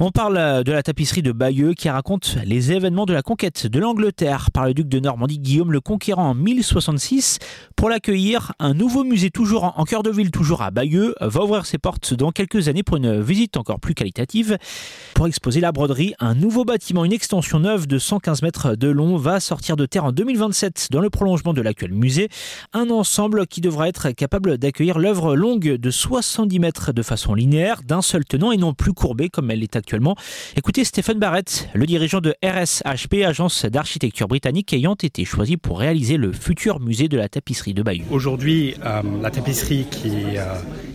On parle de la tapisserie de Bayeux qui raconte les événements de la conquête de l'Angleterre par le duc de Normandie Guillaume le Conquérant en 1066. Pour l'accueillir, un nouveau musée toujours en cœur de ville, toujours à Bayeux, va ouvrir ses portes dans quelques années pour une visite encore plus qualitative. Pour exposer la broderie, un nouveau bâtiment, une extension neuve de 115 mètres de long va sortir de terre en 2027 dans le prolongement de l'actuel musée. Un ensemble qui devra être capable d'accueillir l'œuvre longue de 70 mètres de façon linéaire, d'un seul tenant et non plus courbée comme elle est actuellement Écoutez Stéphane Barrett, le dirigeant de RSHP, agence d'architecture britannique ayant été choisi pour réaliser le futur musée de la tapisserie de Bayeux. Aujourd'hui, euh, la tapisserie qui euh,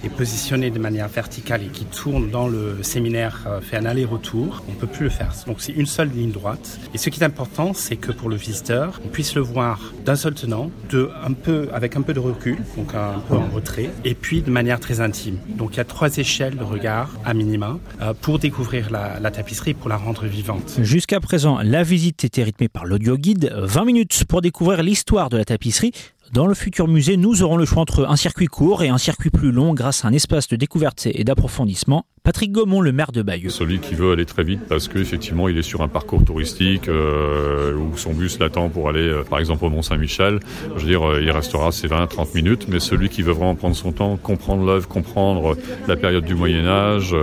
est positionnée de manière verticale et qui tourne dans le séminaire euh, fait un aller-retour. On ne peut plus le faire. Donc c'est une seule ligne droite. Et ce qui est important, c'est que pour le visiteur, on puisse le voir d'un seul tenant, de, un peu, avec un peu de recul, donc un peu en retrait, et puis de manière très intime. Donc il y a trois échelles de regard à minima pour découvrir la, tapisserie pour la rendre vivante. Jusqu'à présent, la visite était rythmée par l'audio guide. 20 minutes pour découvrir l'histoire de la tapisserie. Dans le futur musée, nous aurons le choix entre un circuit court et un circuit plus long grâce à un espace de découverte et d'approfondissement. Patrick Gaumont, le maire de Bayeux. Celui qui veut aller très vite parce qu'effectivement il est sur un parcours touristique euh, où son bus l'attend pour aller euh, par exemple au Mont-Saint-Michel, je veux dire euh, il restera ses 20-30 minutes, mais celui qui veut vraiment prendre son temps, comprendre l'œuvre, comprendre la période du Moyen Âge,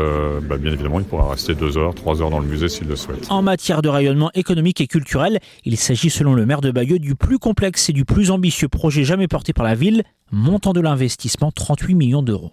bah, bien évidemment il pourra rester 2 heures, 3 heures dans le musée s'il le souhaite. En matière de rayonnement économique et culturel, il s'agit selon le maire de Bayeux du plus complexe et du plus ambitieux jamais porté par la ville, montant de l'investissement 38 millions d'euros.